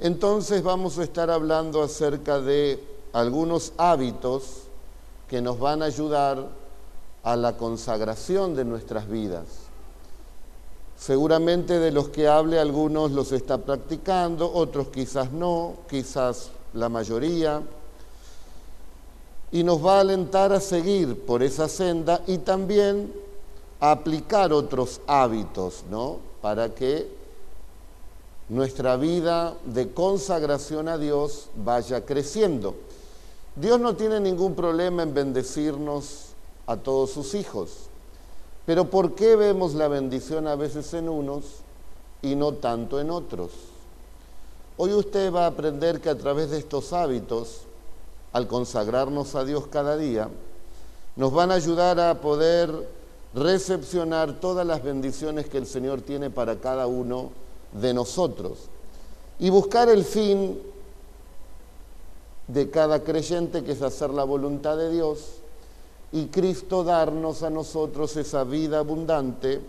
Entonces vamos a estar hablando acerca de algunos hábitos que nos van a ayudar a la consagración de nuestras vidas. Seguramente de los que hable algunos los está practicando, otros quizás no, quizás la mayoría. Y nos va a alentar a seguir por esa senda y también a aplicar otros hábitos, ¿no? Para que nuestra vida de consagración a Dios vaya creciendo. Dios no tiene ningún problema en bendecirnos a todos sus hijos, pero ¿por qué vemos la bendición a veces en unos y no tanto en otros? Hoy usted va a aprender que a través de estos hábitos, al consagrarnos a Dios cada día, nos van a ayudar a poder recepcionar todas las bendiciones que el Señor tiene para cada uno de nosotros y buscar el fin de cada creyente que es hacer la voluntad de Dios y Cristo darnos a nosotros esa vida abundante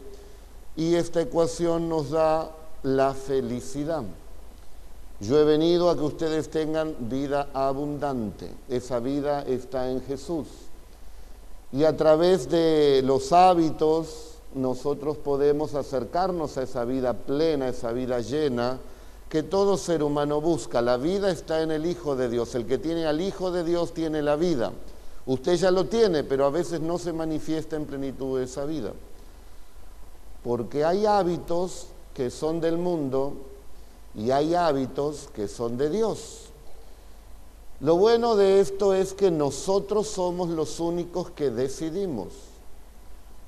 y esta ecuación nos da la felicidad. Yo he venido a que ustedes tengan vida abundante. Esa vida está en Jesús. Y a través de los hábitos nosotros podemos acercarnos a esa vida plena, esa vida llena, que todo ser humano busca. La vida está en el Hijo de Dios. El que tiene al Hijo de Dios tiene la vida. Usted ya lo tiene, pero a veces no se manifiesta en plenitud esa vida. Porque hay hábitos que son del mundo y hay hábitos que son de Dios. Lo bueno de esto es que nosotros somos los únicos que decidimos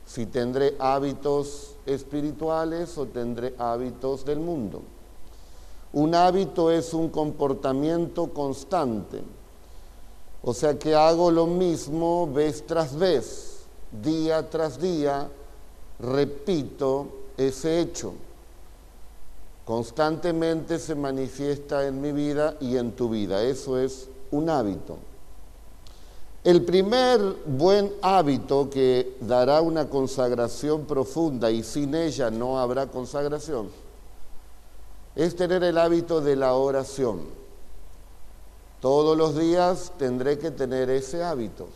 si tendré hábitos espirituales o tendré hábitos del mundo. Un hábito es un comportamiento constante, o sea que hago lo mismo vez tras vez, día tras día, repito ese hecho. Constantemente se manifiesta en mi vida y en tu vida, eso es un hábito. El primer buen hábito que dará una consagración profunda y sin ella no habrá consagración es tener el hábito de la oración. Todos los días tendré que tener ese hábito.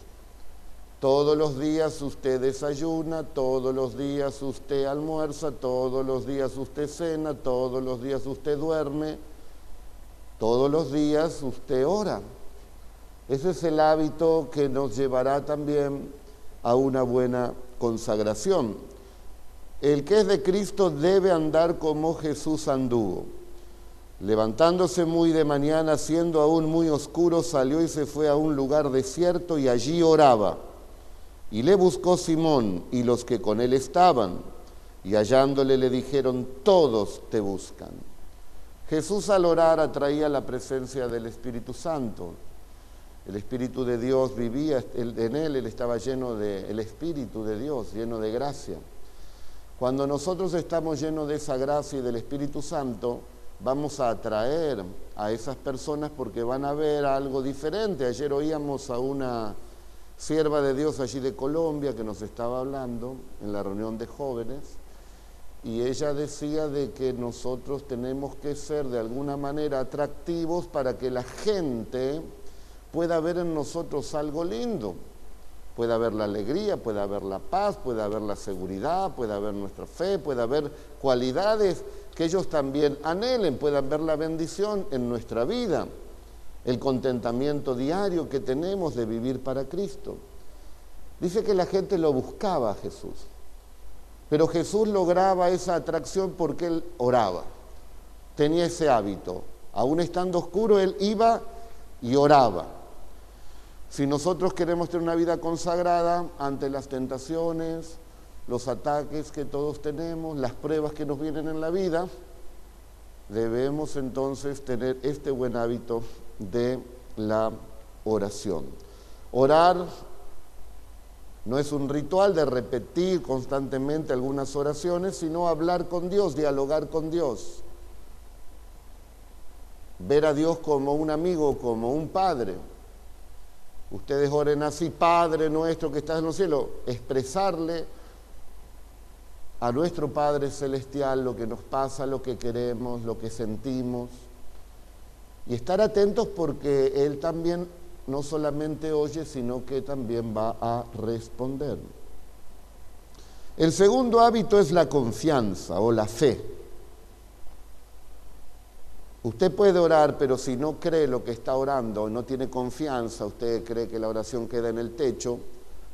Todos los días usted desayuna, todos los días usted almuerza, todos los días usted cena, todos los días usted duerme, todos los días usted ora. Ese es el hábito que nos llevará también a una buena consagración. El que es de Cristo debe andar como Jesús anduvo. Levantándose muy de mañana, siendo aún muy oscuro, salió y se fue a un lugar desierto y allí oraba. Y le buscó Simón y los que con él estaban, y hallándole le dijeron, todos te buscan. Jesús al orar atraía la presencia del Espíritu Santo. El Espíritu de Dios vivía en él, él estaba lleno del el Espíritu de Dios, lleno de gracia. Cuando nosotros estamos llenos de esa gracia y del Espíritu Santo, vamos a atraer a esas personas porque van a ver algo diferente. Ayer oíamos a una sierva de Dios allí de Colombia que nos estaba hablando en la reunión de jóvenes y ella decía de que nosotros tenemos que ser de alguna manera atractivos para que la gente pueda haber en nosotros algo lindo. Puede haber la alegría, puede haber la paz, puede haber la seguridad, puede haber nuestra fe, puede haber cualidades que ellos también anhelen, puedan ver la bendición en nuestra vida, el contentamiento diario que tenemos de vivir para Cristo. Dice que la gente lo buscaba a Jesús, pero Jesús lograba esa atracción porque él oraba, tenía ese hábito. Aún estando oscuro, él iba y oraba. Si nosotros queremos tener una vida consagrada ante las tentaciones, los ataques que todos tenemos, las pruebas que nos vienen en la vida, debemos entonces tener este buen hábito de la oración. Orar no es un ritual de repetir constantemente algunas oraciones, sino hablar con Dios, dialogar con Dios. Ver a Dios como un amigo, como un padre. Ustedes oren así, Padre nuestro que estás en los cielos, expresarle a nuestro Padre Celestial lo que nos pasa, lo que queremos, lo que sentimos. Y estar atentos porque Él también no solamente oye, sino que también va a responder. El segundo hábito es la confianza o la fe. Usted puede orar, pero si no cree lo que está orando, no tiene confianza, usted cree que la oración queda en el techo,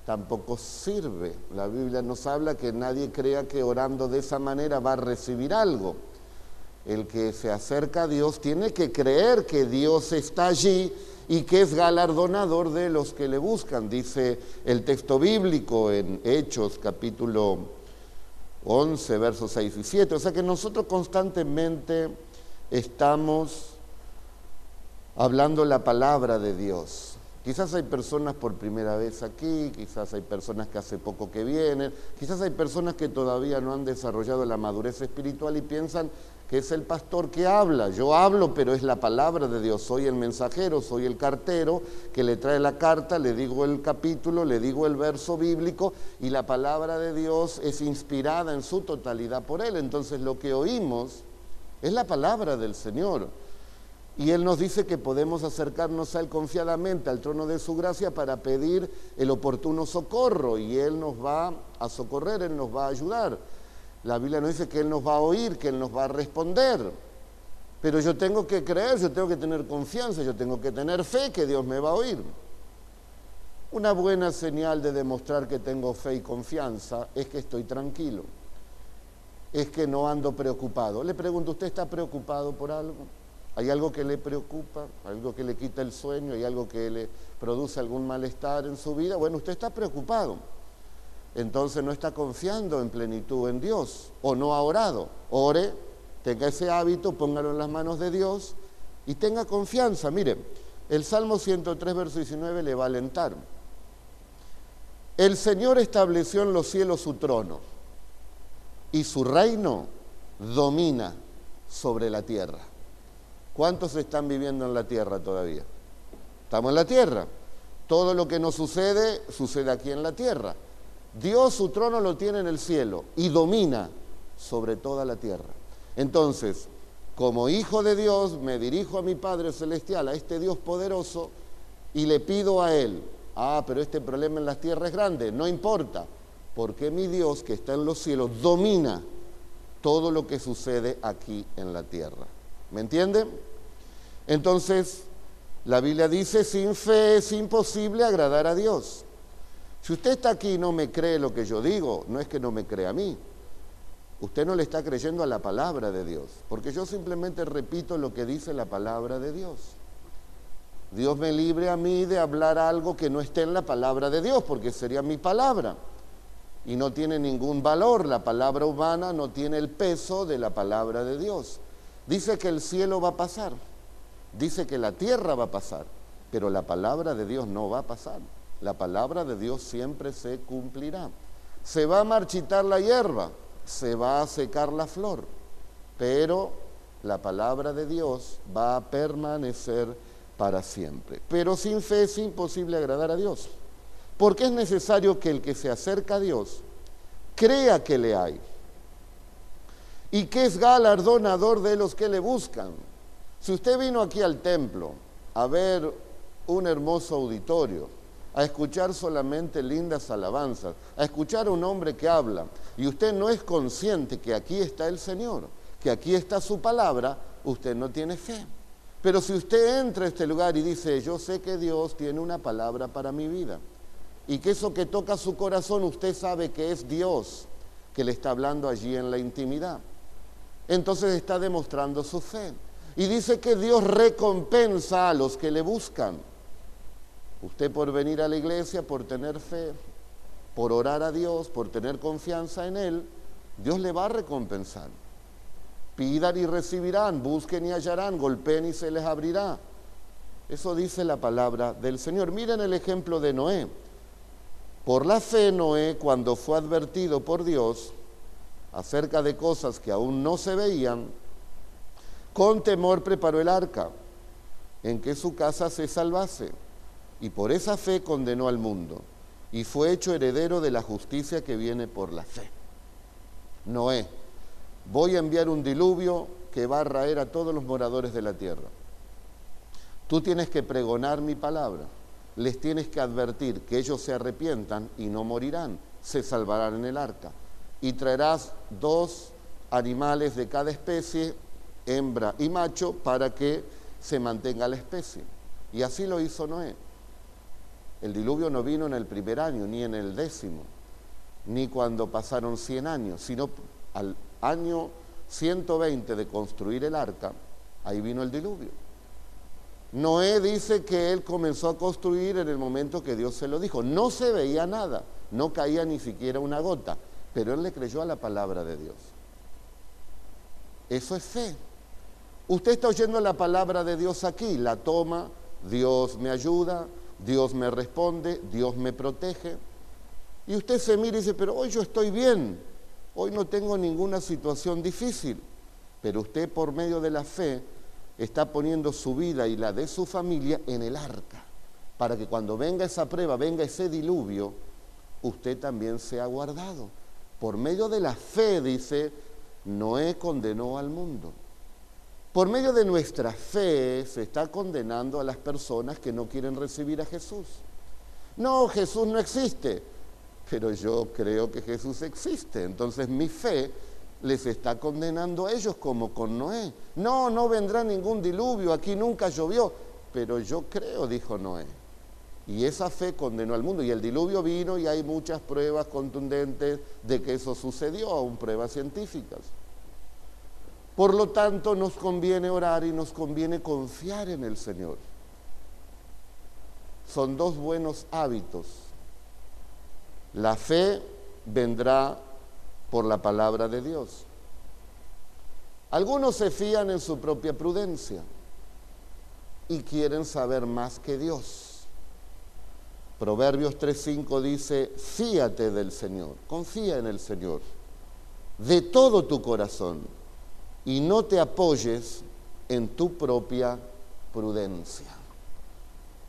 tampoco sirve. La Biblia nos habla que nadie crea que orando de esa manera va a recibir algo. El que se acerca a Dios tiene que creer que Dios está allí y que es galardonador de los que le buscan, dice el texto bíblico en Hechos capítulo 11, versos 6 y 7. O sea que nosotros constantemente estamos hablando la palabra de Dios. Quizás hay personas por primera vez aquí, quizás hay personas que hace poco que vienen, quizás hay personas que todavía no han desarrollado la madurez espiritual y piensan que es el pastor que habla. Yo hablo, pero es la palabra de Dios. Soy el mensajero, soy el cartero que le trae la carta, le digo el capítulo, le digo el verso bíblico y la palabra de Dios es inspirada en su totalidad por él. Entonces lo que oímos es la palabra del Señor. Y Él nos dice que podemos acercarnos a Él confiadamente, al trono de su gracia, para pedir el oportuno socorro. Y Él nos va a socorrer, Él nos va a ayudar. La Biblia nos dice que Él nos va a oír, que Él nos va a responder. Pero yo tengo que creer, yo tengo que tener confianza, yo tengo que tener fe que Dios me va a oír. Una buena señal de demostrar que tengo fe y confianza es que estoy tranquilo es que no ando preocupado. Le pregunto, ¿usted está preocupado por algo? ¿Hay algo que le preocupa? ¿Algo que le quita el sueño? ¿Hay algo que le produce algún malestar en su vida? Bueno, usted está preocupado. Entonces no está confiando en plenitud en Dios o no ha orado. Ore, tenga ese hábito, póngalo en las manos de Dios y tenga confianza. Mire, el Salmo 103, verso 19 le va a alentar. El Señor estableció en los cielos su trono y su reino domina sobre la tierra. ¿Cuántos están viviendo en la tierra todavía? Estamos en la tierra. Todo lo que nos sucede, sucede aquí en la tierra. Dios su trono lo tiene en el cielo y domina sobre toda la tierra. Entonces, como hijo de Dios, me dirijo a mi Padre Celestial, a este Dios poderoso, y le pido a Él, ah, pero este problema en las tierras es grande, no importa, porque mi Dios que está en los cielos domina todo lo que sucede aquí en la tierra. ¿Me entienden? Entonces, la Biblia dice, sin fe es imposible agradar a Dios. Si usted está aquí y no me cree lo que yo digo, no es que no me crea a mí. Usted no le está creyendo a la palabra de Dios, porque yo simplemente repito lo que dice la palabra de Dios. Dios me libre a mí de hablar algo que no esté en la palabra de Dios, porque sería mi palabra y no tiene ningún valor. La palabra humana no tiene el peso de la palabra de Dios. Dice que el cielo va a pasar, dice que la tierra va a pasar, pero la palabra de Dios no va a pasar. La palabra de Dios siempre se cumplirá. Se va a marchitar la hierba, se va a secar la flor, pero la palabra de Dios va a permanecer para siempre. Pero sin fe es imposible agradar a Dios. Porque es necesario que el que se acerca a Dios crea que le hay y que es galardonador de los que le buscan. Si usted vino aquí al templo a ver un hermoso auditorio, a escuchar solamente lindas alabanzas, a escuchar a un hombre que habla, y usted no es consciente que aquí está el Señor, que aquí está su palabra, usted no tiene fe. Pero si usted entra a este lugar y dice, yo sé que Dios tiene una palabra para mi vida, y que eso que toca su corazón usted sabe que es Dios que le está hablando allí en la intimidad. Entonces está demostrando su fe. Y dice que Dios recompensa a los que le buscan. Usted por venir a la iglesia, por tener fe, por orar a Dios, por tener confianza en Él, Dios le va a recompensar. Pidan y recibirán, busquen y hallarán, golpeen y se les abrirá. Eso dice la palabra del Señor. Miren el ejemplo de Noé. Por la fe, Noé, cuando fue advertido por Dios acerca de cosas que aún no se veían, con temor preparó el arca en que su casa se salvase, y por esa fe condenó al mundo, y fue hecho heredero de la justicia que viene por la fe. Noé, voy a enviar un diluvio que va a raer a todos los moradores de la tierra. Tú tienes que pregonar mi palabra, les tienes que advertir que ellos se arrepientan y no morirán, se salvarán en el arca. Y traerás dos animales de cada especie, hembra y macho, para que se mantenga la especie. Y así lo hizo Noé. El diluvio no vino en el primer año, ni en el décimo, ni cuando pasaron 100 años, sino al año 120 de construir el arca, ahí vino el diluvio. Noé dice que él comenzó a construir en el momento que Dios se lo dijo. No se veía nada, no caía ni siquiera una gota, pero él le creyó a la palabra de Dios. Eso es fe. Usted está oyendo la palabra de Dios aquí, la toma, Dios me ayuda, Dios me responde, Dios me protege. Y usted se mira y dice, pero hoy yo estoy bien, hoy no tengo ninguna situación difícil. Pero usted por medio de la fe está poniendo su vida y la de su familia en el arca, para que cuando venga esa prueba, venga ese diluvio, usted también sea guardado. Por medio de la fe, dice, Noé condenó al mundo. Por medio de nuestra fe se está condenando a las personas que no quieren recibir a Jesús. No, Jesús no existe, pero yo creo que Jesús existe. Entonces mi fe les está condenando a ellos como con Noé. No, no vendrá ningún diluvio, aquí nunca llovió, pero yo creo, dijo Noé. Y esa fe condenó al mundo. Y el diluvio vino y hay muchas pruebas contundentes de que eso sucedió, aún pruebas científicas. Por lo tanto, nos conviene orar y nos conviene confiar en el Señor. Son dos buenos hábitos. La fe vendrá por la palabra de Dios. Algunos se fían en su propia prudencia y quieren saber más que Dios. Proverbios 3:5 dice, fíate del Señor, confía en el Señor, de todo tu corazón y no te apoyes en tu propia prudencia.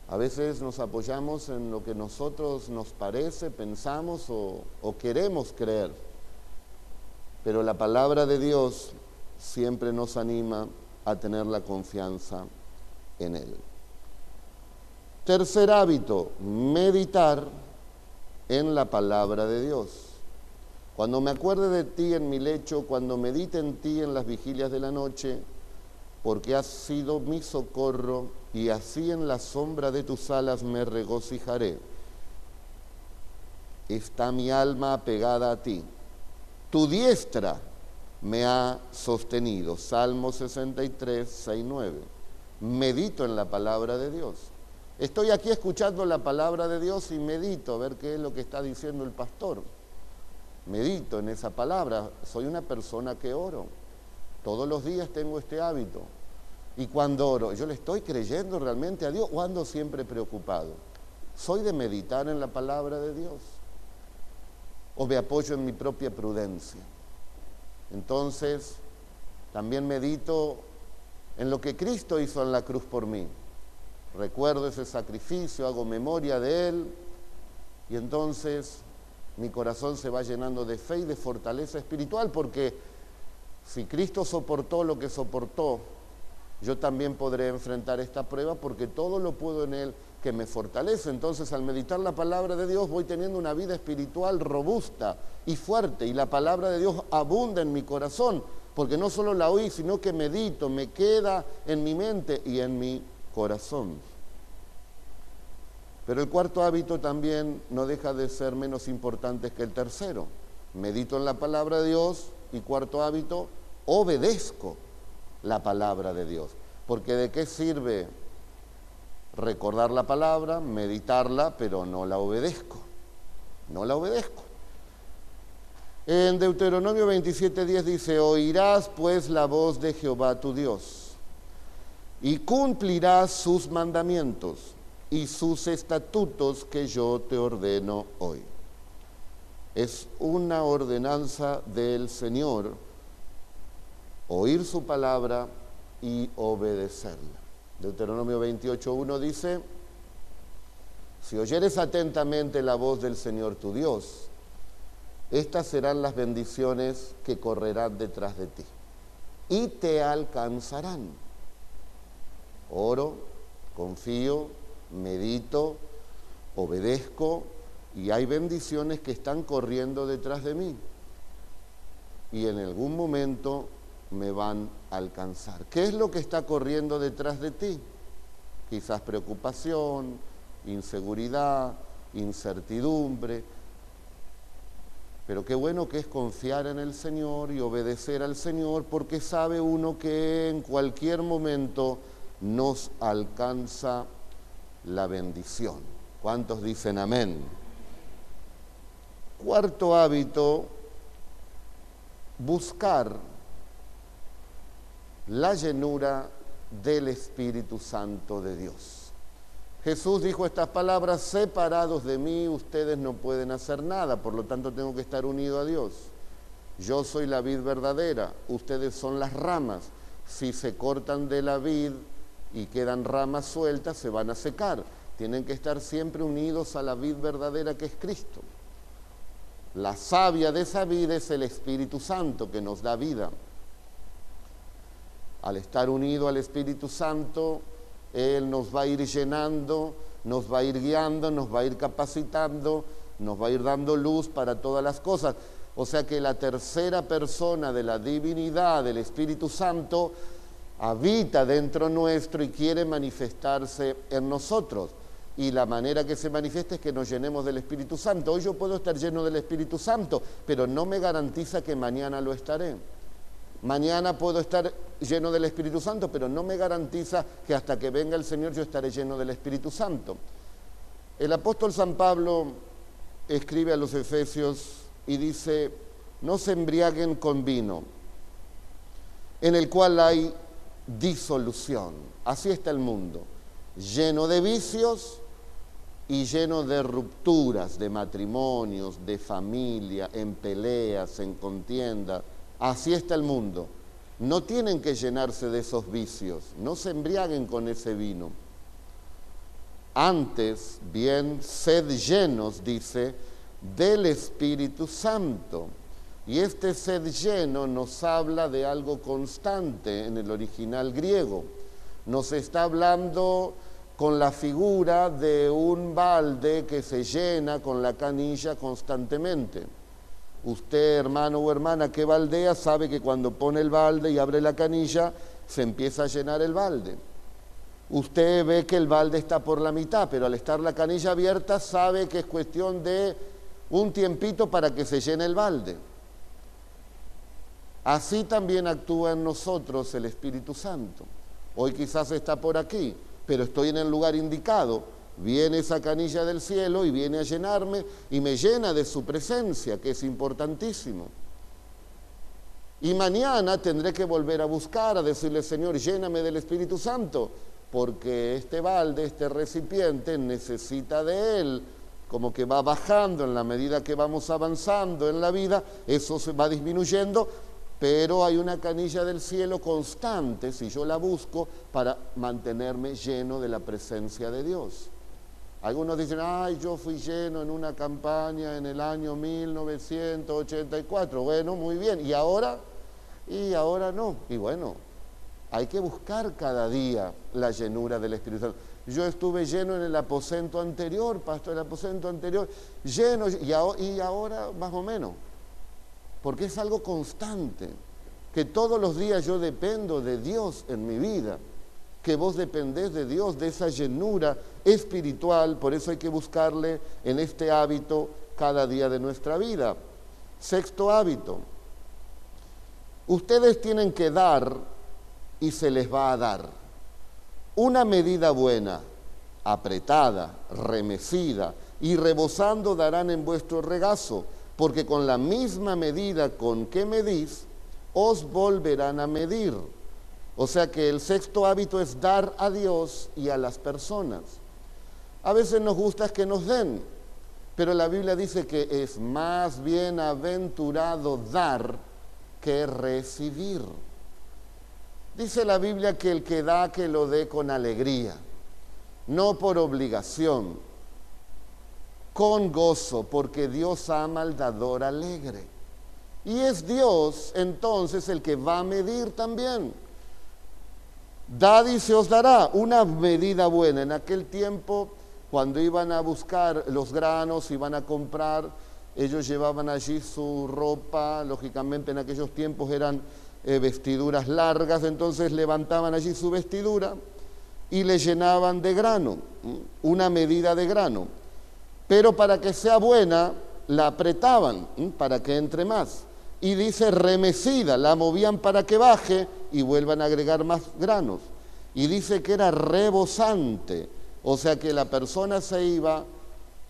A veces nos apoyamos en lo que nosotros nos parece, pensamos o, o, queremos creer, pero la palabra de Dios siempre nos anima a tener la confianza en Él. Tercer hábito, meditar en la palabra de Dios. Cuando me acuerde de ti en mi lecho, cuando medite en ti en las vigilias de la noche, porque has sido mi socorro y así en la sombra de tus alas me regocijaré. Está mi alma pegada a ti. Tu diestra me ha sostenido. Salmo 63, 6, 9. Medito en la palabra de Dios. Estoy aquí escuchando la palabra de Dios y medito a ver qué es lo que está diciendo el pastor medito en esa palabra, soy una persona que oro. Todos los días tengo este hábito. Y cuando oro, ¿yo le estoy creyendo realmente a Dios o ando siempre preocupado? ¿Soy de meditar en la palabra de Dios? ¿O me apoyo en mi propia prudencia? Entonces, también medito en lo que Cristo hizo en la cruz por mí. Recuerdo ese sacrificio, hago memoria de Él y entonces mi corazón se va llenando de fe y de fortaleza espiritual, porque si Cristo soportó lo que soportó, yo también podré enfrentar esta prueba porque todo lo puedo en Él que me fortalece. Entonces al meditar la palabra de Dios voy teniendo una vida espiritual robusta y fuerte y la palabra de Dios abunda en mi corazón, porque no solo la oí, sino que medito, me queda en mi mente y en mi corazón. Pero el cuarto hábito también no deja de ser menos importante que el tercero. Medito en la palabra de Dios y cuarto hábito, obedezco la palabra de Dios. Porque de qué sirve recordar la palabra, meditarla, pero no la obedezco. No la obedezco. En Deuteronomio 27:10 dice, oirás pues la voz de Jehová tu Dios y cumplirás sus mandamientos y sus estatutos que yo te ordeno hoy. Es una ordenanza del Señor oír su palabra y obedecerla. Deuteronomio 28.1 dice, si oyeres atentamente la voz del Señor tu Dios, estas serán las bendiciones que correrán detrás de ti y te alcanzarán. Oro, Confío, medito, obedezco y hay bendiciones que están corriendo detrás de mí y en algún momento me van a alcanzar. ¿Qué es lo que está corriendo detrás de ti? Quizás preocupación, inseguridad, incertidumbre. Pero qué bueno que es confiar en el Señor y obedecer al Señor porque sabe uno que en cualquier momento nos alcanza la bendición. ¿Cuántos dicen amén? Cuarto hábito buscar la llenura del Espíritu Santo de Dios. Jesús dijo estas palabras, separados de mí ustedes no pueden hacer nada, por lo tanto tengo que estar unido a Dios. Yo soy la vid verdadera, ustedes son las ramas. Si se cortan de la vid y quedan ramas sueltas, se van a secar. Tienen que estar siempre unidos a la vid verdadera que es Cristo. La savia de esa vida es el Espíritu Santo que nos da vida. Al estar unido al Espíritu Santo, Él nos va a ir llenando, nos va a ir guiando, nos va a ir capacitando, nos va a ir dando luz para todas las cosas. O sea que la tercera persona de la divinidad, del Espíritu Santo, habita dentro nuestro y quiere manifestarse en nosotros y la manera que se manifiesta es que nos llenemos del Espíritu Santo. Hoy yo puedo estar lleno del Espíritu Santo, pero no me garantiza que mañana lo estaré. Mañana puedo estar lleno del Espíritu Santo, pero no me garantiza que hasta que venga el Señor yo estaré lleno del Espíritu Santo. El apóstol San Pablo escribe a los Efesios y dice, no se embriaguen con vino, en el cual hay disolución. Así está el mundo, lleno de vicios y lleno de rupturas, de matrimonios, de familia, en peleas, en contienda. Así está el mundo. No tienen que llenarse de esos vicios, no se embriaguen con ese vino. Antes, bien, sed llenos, dice, del Espíritu Santo. Y este sed lleno nos habla de algo constante en el original griego. Nos está hablando con la figura de un balde que se llena con la canilla constantemente. Usted, hermano o hermana que baldea, sabe que cuando pone el balde y abre la canilla, se empieza a llenar el balde. Usted ve que el balde está por la mitad, pero al estar la canilla abierta sabe que es cuestión de un tiempito para que se llene el balde. Así también actúa en nosotros el Espíritu Santo. Hoy quizás está por aquí, pero estoy en el lugar indicado. Viene esa canilla del cielo y viene a llenarme y me llena de su presencia, que es importantísimo. Y mañana tendré que volver a buscar, a decirle, Señor, lléname del Espíritu Santo, porque este balde, este recipiente necesita de Él, como que va bajando en la medida que vamos avanzando en la vida, eso se va disminuyendo pero hay una canilla del cielo constante, si yo la busco, para mantenerme lleno de la presencia de Dios. Algunos dicen, ay, yo fui lleno en una campaña en el año 1984. Bueno, muy bien. ¿Y ahora? Y ahora no. Y bueno, hay que buscar cada día la llenura del Espíritu Santo. Yo estuve lleno en el aposento anterior, pastor, el aposento anterior, lleno, y ahora más o menos porque es algo constante, que todos los días yo dependo de Dios en mi vida, que vos dependés de Dios, de esa llenura espiritual, por eso hay que buscarle en este hábito cada día de nuestra vida. Sexto hábito, ustedes tienen que dar y se les va a dar. Una medida buena, apretada, remecida y rebosando darán en vuestro regazo porque con la misma medida con que medís, os volverán a medir. O sea que el sexto hábito es dar a Dios y a las personas. A veces nos gusta que nos den, pero la Biblia dice que es más bienaventurado dar que recibir. Dice la Biblia que el que da, que lo dé con alegría, no por obligación, con gozo, porque Dios ama al dador alegre. Y es Dios entonces el que va a medir también. Dad y se os dará una medida buena. En aquel tiempo, cuando iban a buscar los granos, iban a comprar, ellos llevaban allí su ropa, lógicamente en aquellos tiempos eran eh, vestiduras largas, entonces levantaban allí su vestidura y le llenaban de grano, una medida de grano. Pero para que sea buena, la apretaban, para que entre más. Y dice remecida, la movían para que baje y vuelvan a agregar más granos. Y dice que era rebosante, o sea que la persona se iba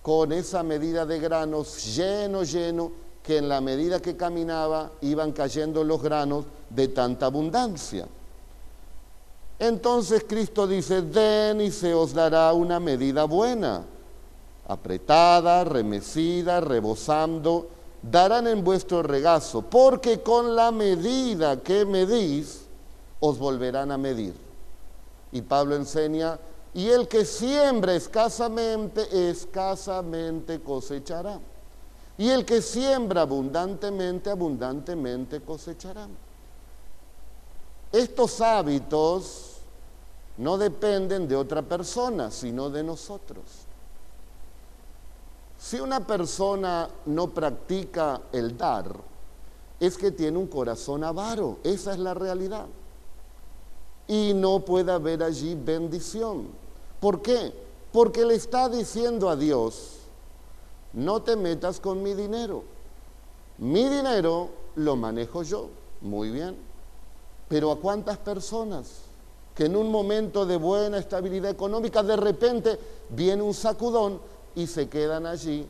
con esa medida de granos lleno, lleno, que en la medida que caminaba iban cayendo los granos de tanta abundancia. Entonces Cristo dice, den y se os dará una medida buena, apretada, remecida, rebosando, darán en vuestro regazo, porque con la medida que medís, os volverán a medir. Y Pablo enseña, y el que siembra escasamente, escasamente cosechará. Y el que siembra abundantemente, abundantemente cosechará. Estos hábitos no dependen de otra persona, sino de nosotros. Si una persona no practica el dar, es que tiene un corazón avaro, esa es la realidad. Y no puede haber allí bendición. ¿Por qué? Porque le está diciendo a Dios, no te metas con mi dinero. Mi dinero lo manejo yo. Muy bien. Pero ¿a cuántas personas que en un momento de buena estabilidad económica de repente viene un sacudón y se quedan allí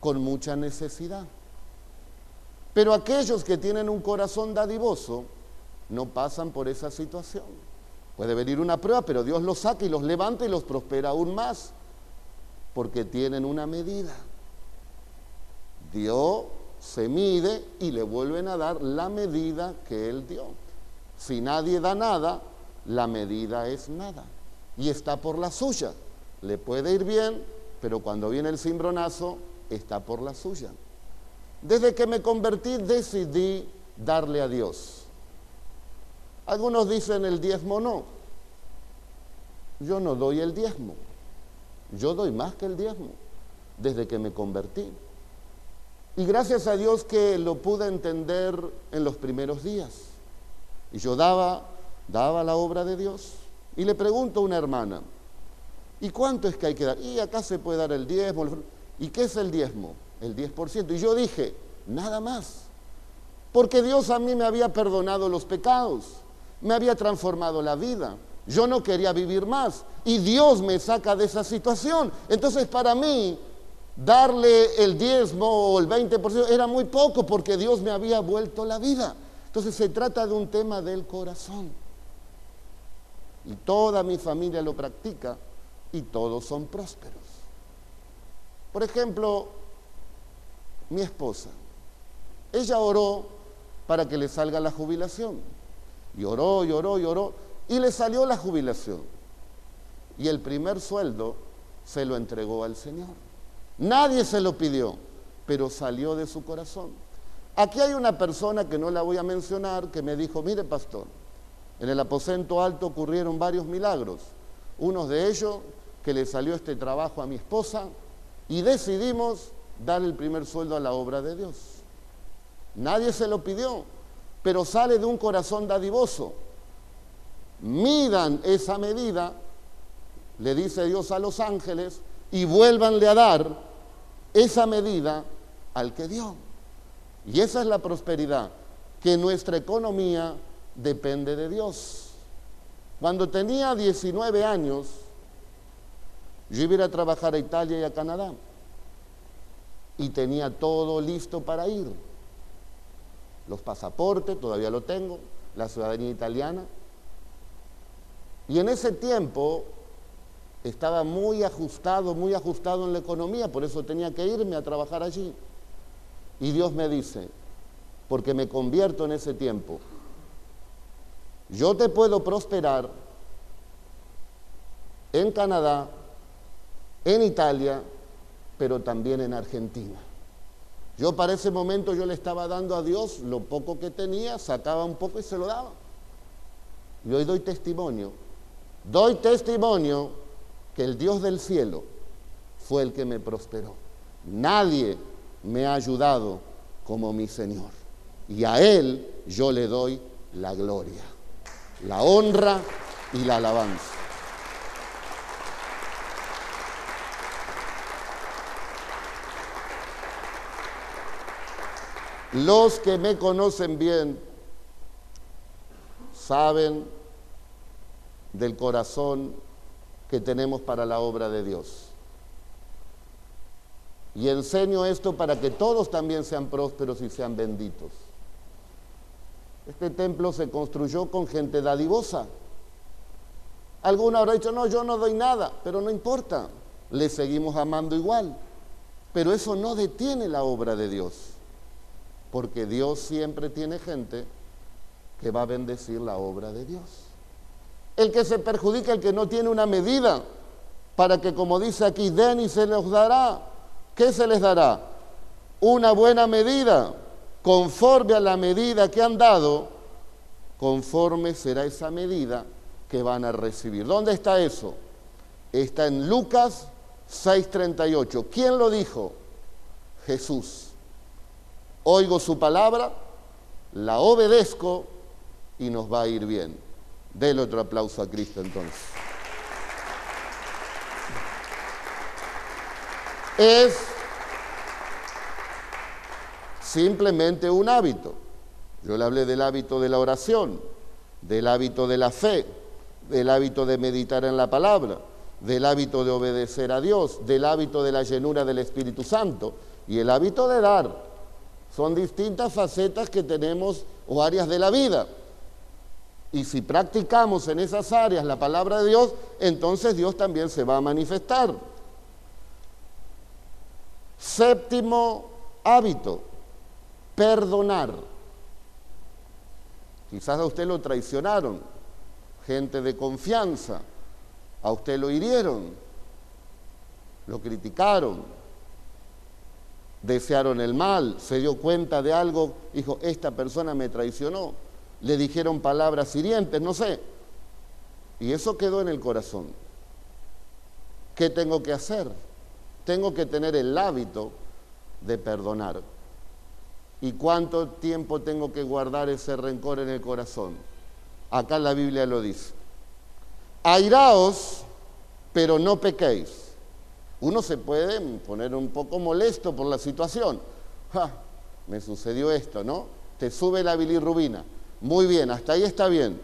con mucha necesidad? Pero aquellos que tienen un corazón dadivoso no pasan por esa situación. Puede venir una prueba, pero Dios los saca y los levanta y los prospera aún más, porque tienen una medida. Dios se mide y le vuelven a dar la medida que Él dio. Si nadie da nada, la medida es nada. Y está por la suya. Le puede ir bien, pero cuando viene el cimbronazo, está por la suya. Desde que me convertí decidí darle a Dios. Algunos dicen el diezmo no. Yo no doy el diezmo. Yo doy más que el diezmo desde que me convertí. Y gracias a Dios que lo pude entender en los primeros días. Y yo daba, daba la obra de Dios. Y le pregunto a una hermana, ¿y cuánto es que hay que dar? Y acá se puede dar el diezmo. ¿Y qué es el diezmo? El 10%. Y yo dije, nada más. Porque Dios a mí me había perdonado los pecados, me había transformado la vida. Yo no quería vivir más. Y Dios me saca de esa situación. Entonces para mí, darle el diezmo o el 20% era muy poco porque Dios me había vuelto la vida. Entonces se trata de un tema del corazón. Y toda mi familia lo practica y todos son prósperos. Por ejemplo, mi esposa, ella oró para que le salga la jubilación. Y oró, y oró, y le salió la jubilación. Y el primer sueldo se lo entregó al Señor. Nadie se lo pidió, pero salió de su corazón. Aquí hay una persona que no la voy a mencionar que me dijo, mire pastor, en el aposento alto ocurrieron varios milagros. Uno de ellos que le salió este trabajo a mi esposa y decidimos dar el primer sueldo a la obra de Dios. Nadie se lo pidió, pero sale de un corazón dadivoso. Midan esa medida, le dice Dios a los ángeles, y vuélvanle a dar esa medida al que dio. Y esa es la prosperidad, que nuestra economía depende de Dios. Cuando tenía 19 años, yo iba a, trabajar a Italia y a Canadá. Y tenía todo listo para ir. Los pasaportes, todavía lo tengo, la ciudadanía italiana. Y en ese tiempo estaba muy ajustado, muy ajustado en la economía, por eso tenía que irme a trabajar allí. Y Dios me dice, porque me convierto en ese tiempo, yo te puedo prosperar en Canadá, en Italia, pero también en Argentina. Yo para ese momento yo le estaba dando a Dios lo poco que tenía, sacaba un poco y se lo daba. Y hoy doy testimonio doy testimonio que el Dios del cielo fue el que me prosperó. Nadie me ha ayudado como mi Señor. Y a Él yo le doy la gloria, la honra y la alabanza. Los que me conocen bien saben del corazón que tenemos para la obra de Dios. Y enseño esto para que todos también sean prósperos y sean benditos. Este templo se construyó con gente dadivosa. Alguno habrá dicho, no, yo no doy nada, pero no importa, le seguimos amando igual. Pero eso no detiene la obra de Dios porque Dios siempre tiene gente que va a bendecir la obra de Dios. El que se perjudica, el que no tiene una medida, para que como dice aquí, den y se les dará. ¿Qué se les dará? Una buena medida, conforme a la medida que han dado, conforme será esa medida que van a recibir. ¿Dónde está eso? Está en Lucas 6:38. ¿Quién lo dijo? Jesús oigo su palabra, la obedezco y nos va a ir bien. Dele otro aplauso a Cristo entonces. Es simplemente un hábito. Yo le hablé del hábito de la oración, del hábito de la fe, del hábito de meditar en la palabra, del hábito de obedecer a Dios, del hábito de la llenura del Espíritu Santo y el hábito de dar. Son distintas facetas que tenemos o áreas de la vida. Y si practicamos en esas áreas la palabra de Dios, entonces Dios también se va a manifestar. Séptimo hábito, perdonar. Quizás a usted lo traicionaron, gente de confianza, a usted lo hirieron, lo criticaron, desearon el mal, se dio cuenta de algo, dijo, esta persona me traicionó, le dijeron palabras hirientes, no sé. Y eso quedó en el corazón. ¿Qué tengo que hacer? Tengo que tener el hábito de perdonar. ¿Y cuánto tiempo tengo que guardar ese rencor en el corazón? Acá la Biblia lo dice. Airaos, pero no pequéis uno se puede poner un poco molesto por la situación. Me sucedió esto, ¿no? Te sube la bilirrubina. Muy bien, hasta ahí está bien.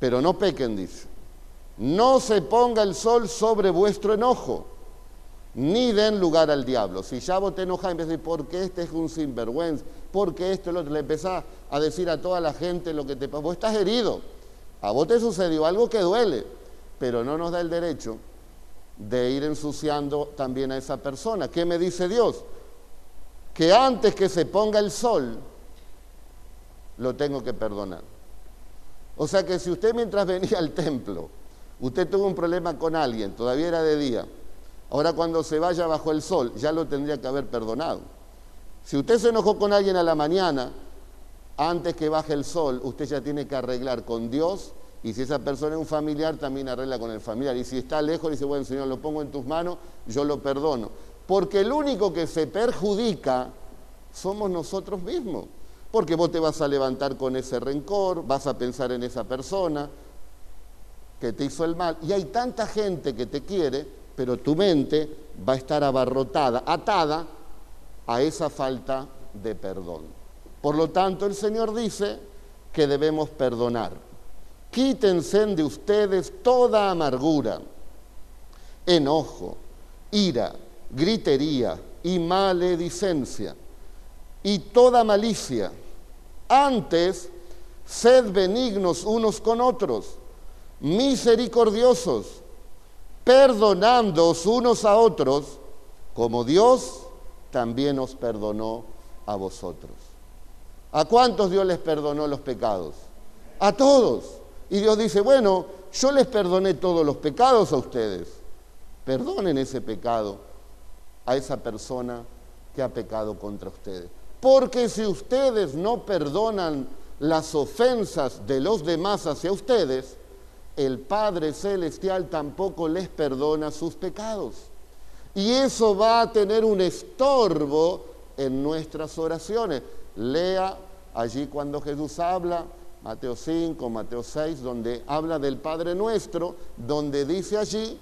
Pero no pequen, dice. No se ponga el sol sobre vuestro enojo, ni den lugar al diablo. Si ya vos te enojas, en vez de ¿por qué este es un sinvergüenza? ¿Por qué esto? Lo, le empezás a decir a toda la gente lo que te pasa. Vos estás herido. A vos te sucedió algo que duele, pero no nos da el derecho de ir ensuciando también a esa persona. ¿Qué me dice Dios? Que antes que se ponga el sol, lo tengo que perdonar. O sea que si usted mientras venía al templo, usted tuvo un problema con alguien, todavía era de día, ahora cuando se vaya bajo el sol, ya lo tendría que haber perdonado. Si usted se enojó con alguien a la mañana, antes que baje el sol, usted ya tiene que arreglar con Dios y si esa persona es un familiar, también arregla con el familiar. Y si está lejos, dice, bueno, Señor, lo pongo en tus manos, yo lo perdono. Porque el único que se perjudica somos nosotros mismos. Porque vos te vas a levantar con ese rencor, vas a pensar en esa persona que te hizo el mal. Y hay tanta gente que te quiere, pero tu mente va a estar abarrotada, atada a esa falta de perdón. Por lo tanto, el Señor dice que debemos perdonar. Quítense de ustedes toda amargura, enojo, ira, gritería y maledicencia y toda malicia. Antes, sed benignos unos con otros, misericordiosos, perdonándoos unos a otros, como Dios también os perdonó a vosotros. ¿A cuántos Dios les perdonó los pecados? A todos. Y Dios dice, bueno, yo les perdoné todos los pecados a ustedes. Perdonen ese pecado a esa persona que ha pecado contra ustedes. Porque si ustedes no perdonan las ofensas de los demás hacia ustedes, el Padre Celestial tampoco les perdona sus pecados. Y eso va a tener un estorbo en nuestras oraciones. Lea allí cuando Jesús habla, Mateo 5, Mateo 6, donde habla del Padre nuestro, donde dice allí,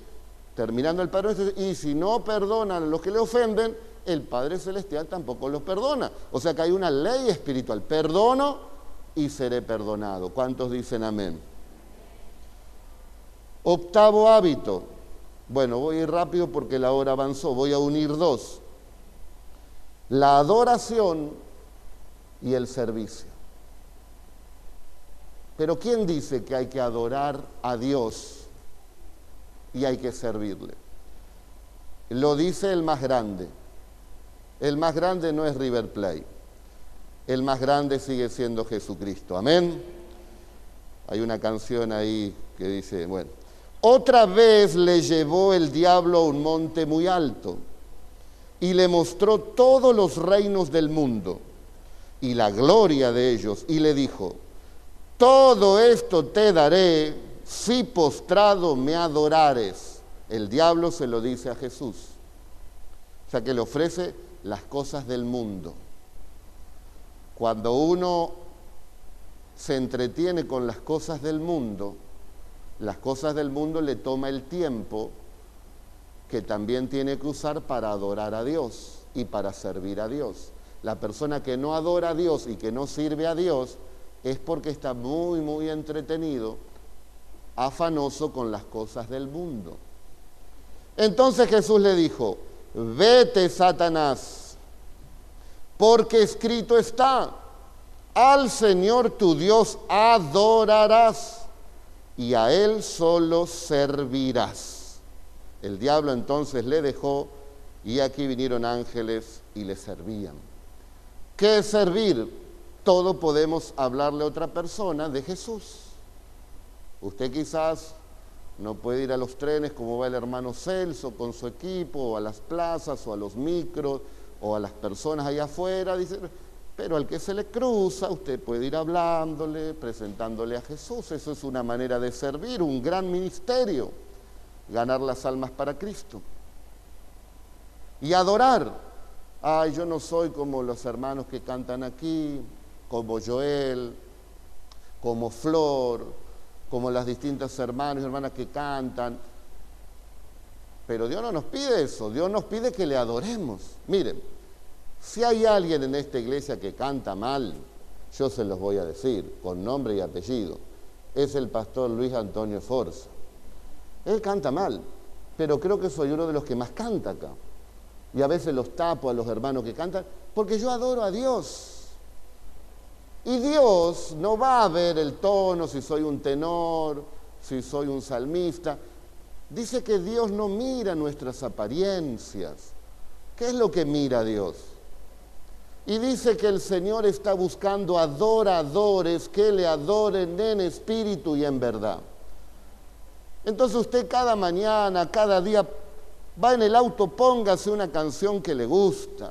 terminando el Padre nuestro, y si no perdonan a los que le ofenden, el Padre Celestial tampoco los perdona. O sea que hay una ley espiritual. Perdono y seré perdonado. ¿Cuántos dicen amén? Octavo hábito. Bueno, voy a ir rápido porque la hora avanzó. Voy a unir dos. La adoración y el servicio. Pero ¿quién dice que hay que adorar a Dios y hay que servirle? Lo dice el más grande. El más grande no es River Plate. El más grande sigue siendo Jesucristo. Amén. Hay una canción ahí que dice, bueno, otra vez le llevó el diablo a un monte muy alto y le mostró todos los reinos del mundo y la gloria de ellos y le dijo, todo esto te daré si postrado me adorares. El diablo se lo dice a Jesús. O sea que le ofrece las cosas del mundo. Cuando uno se entretiene con las cosas del mundo, las cosas del mundo le toma el tiempo que también tiene que usar para adorar a Dios y para servir a Dios. La persona que no adora a Dios y que no sirve a Dios es porque está muy, muy entretenido, afanoso con las cosas del mundo. Entonces Jesús le dijo, vete Satanás, porque escrito está, al Señor tu Dios adorarás y a Él solo servirás. El diablo entonces le dejó y aquí vinieron ángeles y le servían. ¿Qué servir? Todo podemos hablarle a otra persona de Jesús. Usted quizás no puede ir a los trenes como va el hermano Celso con su equipo, o a las plazas, o a los micros, o a las personas allá afuera. Dice, pero al que se le cruza, usted puede ir hablándole, presentándole a Jesús. Eso es una manera de servir, un gran ministerio, ganar las almas para Cristo. Y adorar. Ay, yo no soy como los hermanos que cantan aquí, como Joel, como Flor, como las distintas hermanos y hermanas que cantan. Pero Dios no nos pide eso, Dios nos pide que le adoremos. Miren, si hay alguien en esta iglesia que canta mal, yo se los voy a decir, con nombre y apellido. Es el pastor Luis Antonio Forza. Él canta mal, pero creo que soy uno de los que más canta acá. Y a veces los tapo a los hermanos que cantan, porque yo adoro a Dios. Y Dios no va a ver el tono, si soy un tenor, si soy un salmista. Dice que Dios no mira nuestras apariencias. ¿Qué es lo que mira Dios? Y dice que el Señor está buscando adoradores que le adoren en espíritu y en verdad. Entonces usted cada mañana, cada día, va en el auto, póngase una canción que le gusta,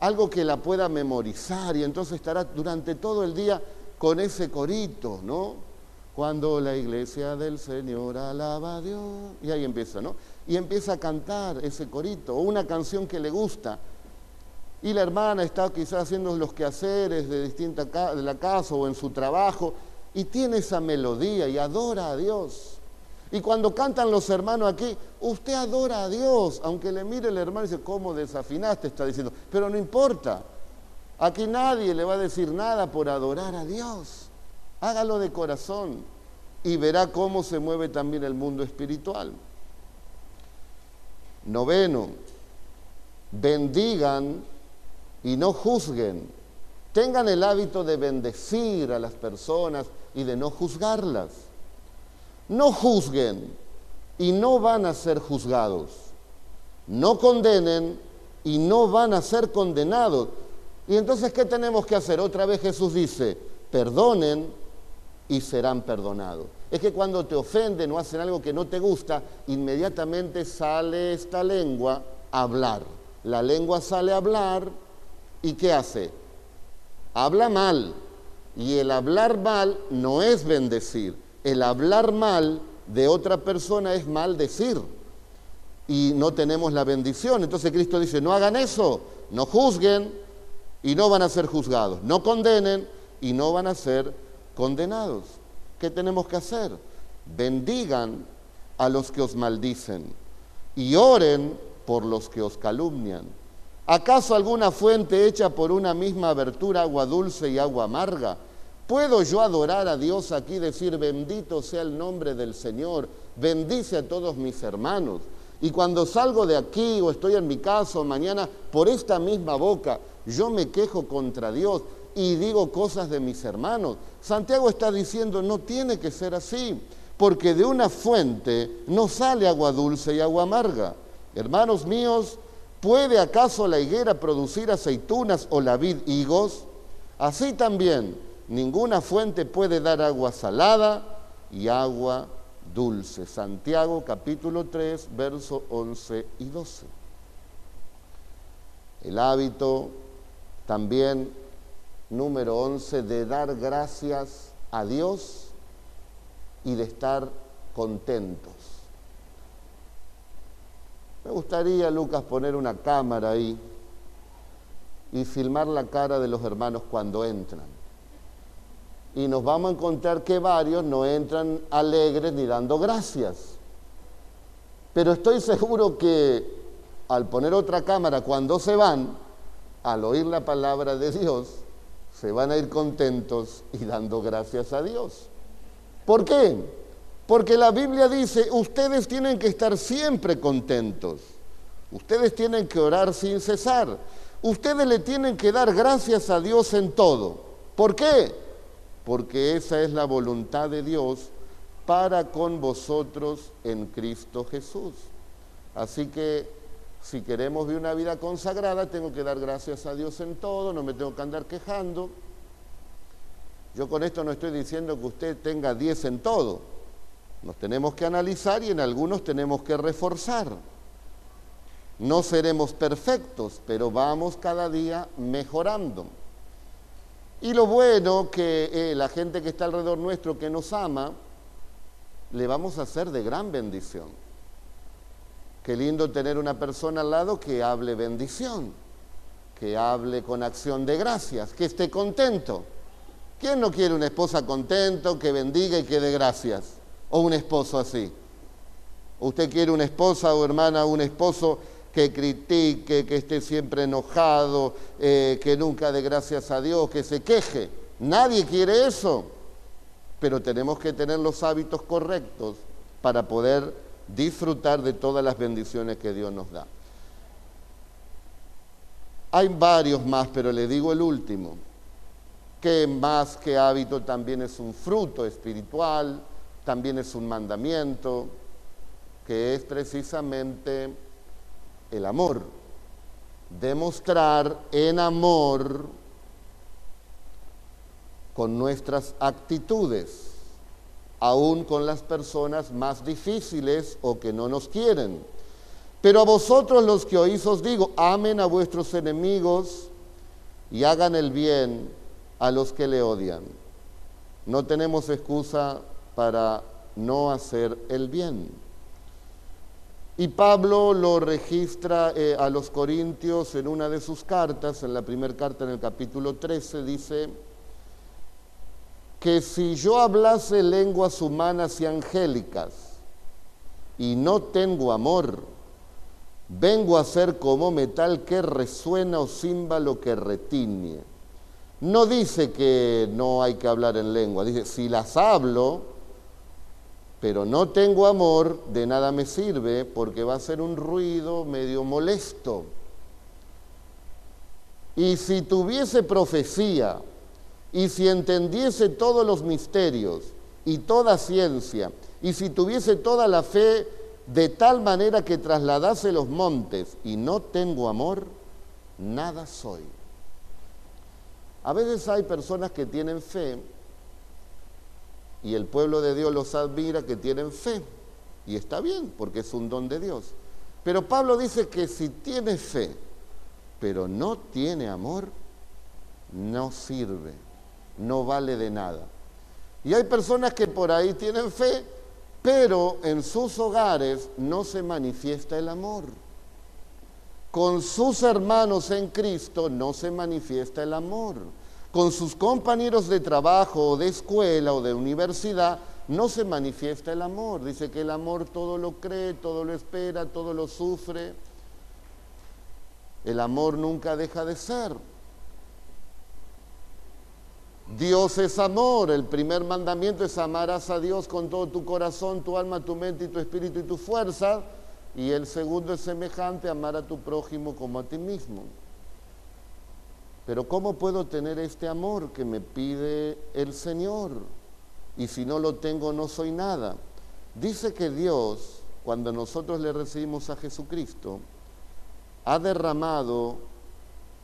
algo que la pueda memorizar y entonces estará durante todo el día con ese corito, ¿no? Cuando la iglesia del Señor alaba a Dios. Y ahí empieza, ¿no? Y empieza a cantar ese corito o una canción que le gusta y la hermana está quizás haciendo los quehaceres de distinta de la casa o en su trabajo y tiene esa melodía y adora a Dios. Y cuando cantan los hermanos aquí, usted adora a Dios, aunque le mire el hermano y dice, ¿cómo desafinaste? Está diciendo, pero no importa. Aquí nadie le va a decir nada por adorar a Dios. Hágalo de corazón y verá cómo se mueve también el mundo espiritual. Noveno, bendigan y no juzguen. Tengan el hábito de bendecir a las personas y de no juzgarlas. No juzguen y no van a ser juzgados. No condenen y no van a ser condenados. Y entonces, ¿qué tenemos que hacer? Otra vez Jesús dice, perdonen y serán perdonados. Es que cuando te ofenden o hacen algo que no te gusta, inmediatamente sale esta lengua a hablar. La lengua sale a hablar ¿Y qué hace? Habla mal. Y el hablar mal no es bendecir. El hablar mal de otra persona es maldecir y no tenemos la bendición. Entonces Cristo dice, no hagan eso, no juzguen y no van a ser juzgados, no condenen y no van a ser condenados. ¿Qué tenemos que hacer? Bendigan a los que os maldicen y oren por los que os calumnian. ¿Acaso alguna fuente hecha por una misma abertura, agua dulce y agua amarga? ¿Puedo yo adorar a Dios aquí decir, bendito sea el nombre del Señor, bendice a todos mis hermanos? Y cuando salgo de aquí o estoy en mi casa o mañana, por esta misma boca, yo me quejo contra Dios y digo cosas de mis hermanos. Santiago está diciendo, no tiene que ser así, porque de una fuente no sale agua dulce y agua amarga. Hermanos míos, ¿puede acaso la higuera producir aceitunas o la vid higos? Así también, ninguna fuente puede dar agua salada y agua dulce. Santiago capítulo 3, versos 11 y 12. El hábito también número 11 de dar gracias a Dios y de estar contentos. Me gustaría, Lucas, poner una cámara ahí y filmar la cara de los hermanos cuando entran y nos vamos a encontrar que varios no entran alegres ni dando gracias. Pero estoy seguro que al poner otra cámara, cuando se van, al oír la palabra de Dios, se van a ir contentos y dando gracias a Dios. ¿Por qué? Porque la Biblia dice, ustedes tienen que estar siempre contentos. Ustedes tienen que orar sin cesar. Ustedes le tienen que dar gracias a Dios en todo. ¿Por qué? Porque esa es la voluntad de Dios para con vosotros en Cristo Jesús. Así que si queremos vivir una vida consagrada, tengo que dar gracias a Dios en todo, no me tengo que andar quejando. Yo con esto no estoy diciendo que usted tenga 10 en todo. Nos tenemos que analizar y en algunos tenemos que reforzar. No seremos perfectos, pero vamos cada día mejorando. Y lo bueno que eh, la gente que está alrededor nuestro, que nos ama, le vamos a hacer de gran bendición. Qué lindo tener una persona al lado que hable bendición, que hable con acción de gracias, que esté contento. ¿Quién no quiere una esposa contento, que bendiga y que dé gracias? O un esposo así. ¿Usted quiere una esposa o hermana, un esposo que critique, que esté siempre enojado, eh, que nunca dé gracias a Dios, que se queje. Nadie quiere eso, pero tenemos que tener los hábitos correctos para poder disfrutar de todas las bendiciones que Dios nos da. Hay varios más, pero le digo el último, que más que hábito también es un fruto espiritual, también es un mandamiento, que es precisamente el amor. Demostrar en amor con nuestras actitudes, aún con las personas más difíciles o que no nos quieren. Pero a vosotros los que oís os digo, amen a vuestros enemigos y hagan el bien a los que le odian. No tenemos excusa para no hacer el bien. Y Pablo lo registra eh, a los Corintios en una de sus cartas, en la primera carta en el capítulo 13, dice que si yo hablase lenguas humanas y angélicas y no tengo amor, vengo a ser como metal que resuena o címbalo que retiñe. No dice que no hay que hablar en lengua, dice, si las hablo, pero no tengo amor, de nada me sirve porque va a ser un ruido medio molesto. Y si tuviese profecía, y si entendiese todos los misterios y toda ciencia, y si tuviese toda la fe de tal manera que trasladase los montes y no tengo amor, nada soy. A veces hay personas que tienen fe y el pueblo de Dios los admira que tienen fe. Y está bien, porque es un don de Dios. Pero Pablo dice que si tiene fe, pero no tiene amor, no sirve, no vale de nada. Y hay personas que por ahí tienen fe, pero en sus hogares no se manifiesta el amor. Con sus hermanos en Cristo no se manifiesta el amor. Con sus compañeros de trabajo o de escuela o de universidad no se manifiesta el amor. Dice que el amor todo lo cree, todo lo espera, todo lo sufre. El amor nunca deja de ser. Dios es amor. El primer mandamiento es amarás a Dios con todo tu corazón, tu alma, tu mente y tu espíritu y tu fuerza. Y el segundo es semejante, amar a tu prójimo como a ti mismo. Pero ¿cómo puedo tener este amor que me pide el Señor? Y si no lo tengo, no soy nada. Dice que Dios, cuando nosotros le recibimos a Jesucristo, ha derramado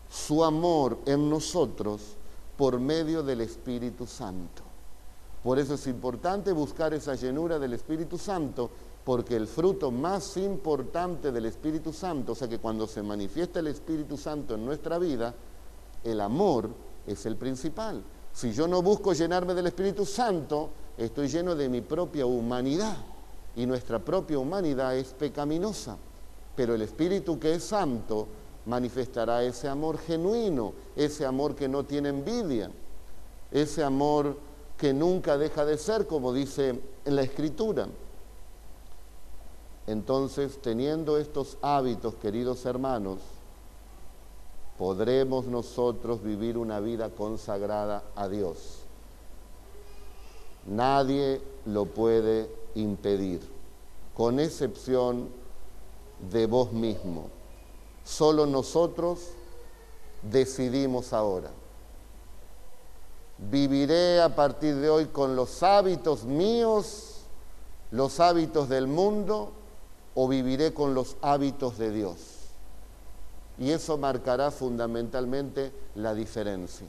su amor en nosotros por medio del Espíritu Santo. Por eso es importante buscar esa llenura del Espíritu Santo, porque el fruto más importante del Espíritu Santo, o sea que cuando se manifiesta el Espíritu Santo en nuestra vida, el amor es el principal. Si yo no busco llenarme del Espíritu Santo, estoy lleno de mi propia humanidad. Y nuestra propia humanidad es pecaminosa. Pero el Espíritu que es santo manifestará ese amor genuino, ese amor que no tiene envidia, ese amor que nunca deja de ser, como dice en la Escritura. Entonces, teniendo estos hábitos, queridos hermanos, podremos nosotros vivir una vida consagrada a Dios. Nadie lo puede impedir, con excepción de vos mismo. Solo nosotros decidimos ahora. Viviré a partir de hoy con los hábitos míos, los hábitos del mundo, o viviré con los hábitos de Dios. Y eso marcará fundamentalmente la diferencia.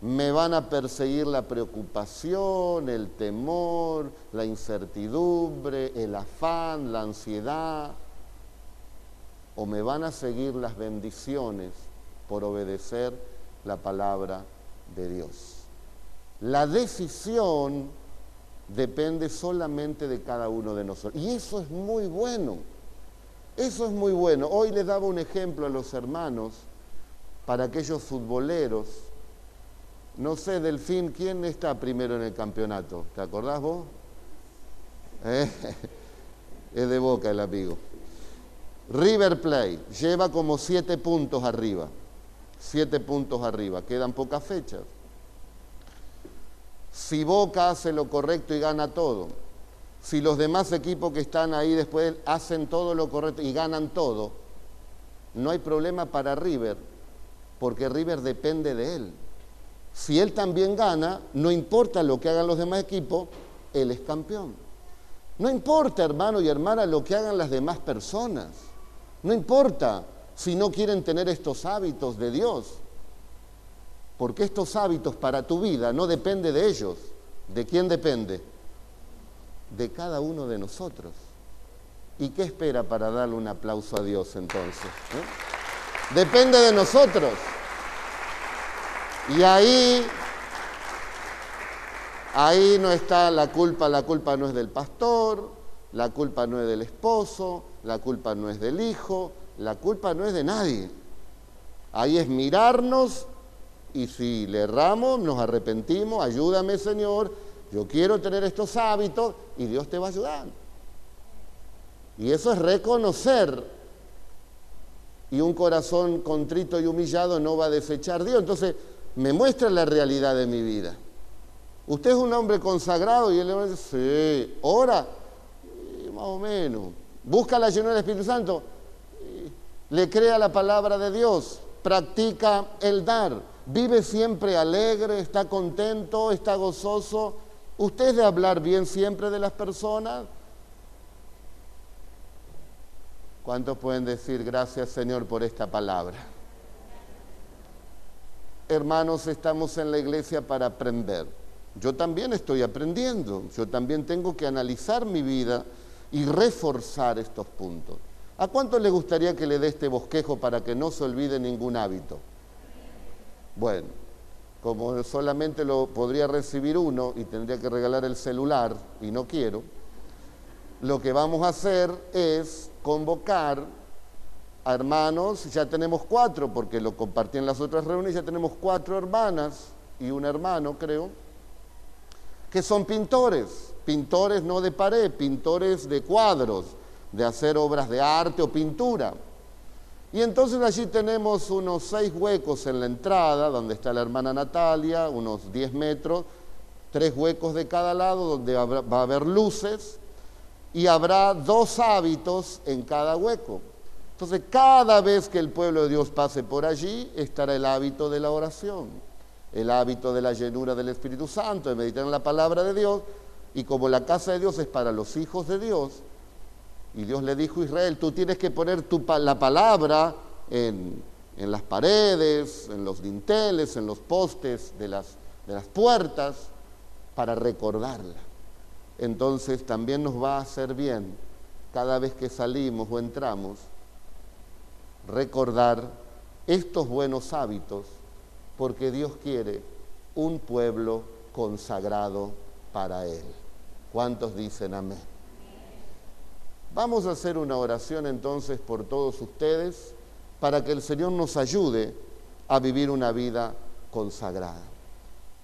Me van a perseguir la preocupación, el temor, la incertidumbre, el afán, la ansiedad, o me van a seguir las bendiciones por obedecer la palabra de Dios. La decisión depende solamente de cada uno de nosotros. Y eso es muy bueno. Eso es muy bueno. Hoy les daba un ejemplo a los hermanos para aquellos futboleros. No sé, Delfín, ¿quién está primero en el campeonato? ¿Te acordás vos? ¿Eh? Es de boca el amigo. River Plate lleva como siete puntos arriba, siete puntos arriba, quedan pocas fechas. Si Boca hace lo correcto y gana todo, si los demás equipos que están ahí después hacen todo lo correcto y ganan todo, no hay problema para River, porque River depende de él. Si él también gana, no importa lo que hagan los demás equipos, él es campeón. No importa, hermano y hermana, lo que hagan las demás personas. No importa si no quieren tener estos hábitos de Dios, porque estos hábitos para tu vida no depende de ellos. ¿De quién depende? De cada uno de nosotros. ¿Y qué espera para darle un aplauso a Dios entonces? Depende de nosotros. Y ahí, ahí no está la culpa, la culpa no es del pastor, la culpa no es del esposo, la culpa no es del hijo, la culpa no es de nadie. Ahí es mirarnos y si le erramos, nos arrepentimos, ayúdame Señor, yo quiero tener estos hábitos y Dios te va a ayudar. Y eso es reconocer. Y un corazón contrito y humillado no va a desechar Dios. Entonces, me muestra la realidad de mi vida. Usted es un hombre consagrado y él le dice, sí, ora, más o menos busca la llenura del Espíritu Santo, le crea la palabra de Dios, practica el dar, vive siempre alegre, está contento, está gozoso. ¿Usted de hablar bien siempre de las personas? ¿Cuántos pueden decir gracias Señor por esta palabra? Hermanos, estamos en la iglesia para aprender. Yo también estoy aprendiendo, yo también tengo que analizar mi vida y reforzar estos puntos. ¿A cuánto le gustaría que le dé este bosquejo para que no se olvide ningún hábito? Bueno, como solamente lo podría recibir uno y tendría que regalar el celular, y no quiero, lo que vamos a hacer es convocar a hermanos, ya tenemos cuatro, porque lo compartí en las otras reuniones, ya tenemos cuatro hermanas y un hermano, creo, que son pintores, pintores no de pared, pintores de cuadros, de hacer obras de arte o pintura. Y entonces allí tenemos unos seis huecos en la entrada, donde está la hermana Natalia, unos diez metros, tres huecos de cada lado, donde va a haber luces, y habrá dos hábitos en cada hueco. Entonces, cada vez que el pueblo de Dios pase por allí, estará el hábito de la oración, el hábito de la llenura del Espíritu Santo, de meditar en la palabra de Dios, y como la casa de Dios es para los hijos de Dios, y Dios le dijo a Israel, tú tienes que poner la palabra en, las paredes, en los dinteles, en los postes de las, de las puertas, para recordarla. Entonces también nos va a hacer bien cada vez que salimos o entramos recordar estos buenos hábitos porque Dios quiere un pueblo consagrado para Él. ¿Cuántos dicen amén? Vamos a hacer una oración entonces por todos ustedes para que el Señor nos ayude a vivir una vida consagrada.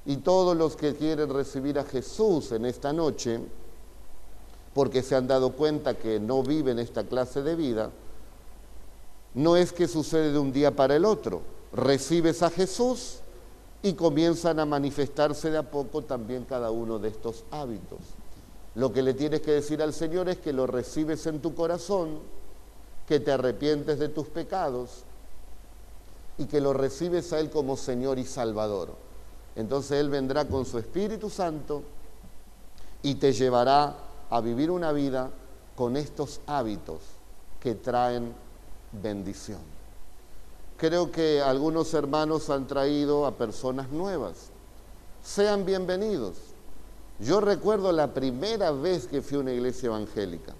Y todos los que quieren recibir a Jesús en esta noche, porque se han dado cuenta que no viven esta clase de vida, no es que sucede de un día para el otro. Recibes a Jesús y comienzan a manifestarse de a poco también cada uno de estos hábitos. Lo que le tienes que decir al Señor es que lo recibes en tu corazón, que te arrepientes de tus pecados y que lo recibes a Él como Señor y Salvador. Entonces Él vendrá con su Espíritu Santo y te llevará a vivir una vida con estos hábitos que traen bendición. Creo que algunos hermanos han traído a personas nuevas. Sean bienvenidos. Yo recuerdo la primera vez que fui a una iglesia evangélica.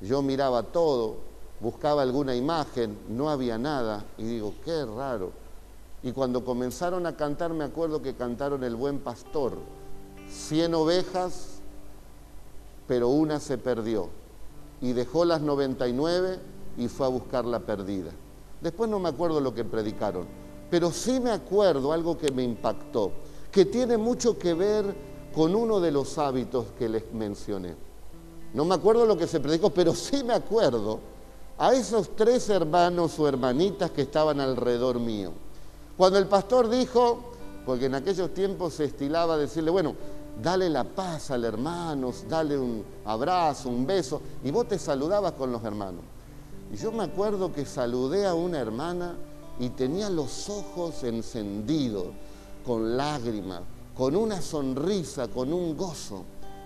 Yo miraba todo, buscaba alguna imagen, no había nada y digo, qué raro. Y cuando comenzaron a cantar, me acuerdo que cantaron El buen pastor. Cien ovejas, pero una se perdió. Y dejó las 99 y fue a buscar la perdida. Después no me acuerdo lo que predicaron, pero sí me acuerdo algo que me impactó, que tiene mucho que ver con uno de los hábitos que les mencioné. No me acuerdo lo que se predicó, pero sí me acuerdo a esos tres hermanos o hermanitas que estaban alrededor mío. Cuando el pastor dijo, porque en aquellos tiempos se estilaba decirle, bueno, dale la paz al hermano, dale un abrazo, un beso, y vos te saludabas con los hermanos. Y yo me acuerdo que saludé a una hermana y tenía los ojos encendidos, con lágrimas, con una sonrisa, con un gozo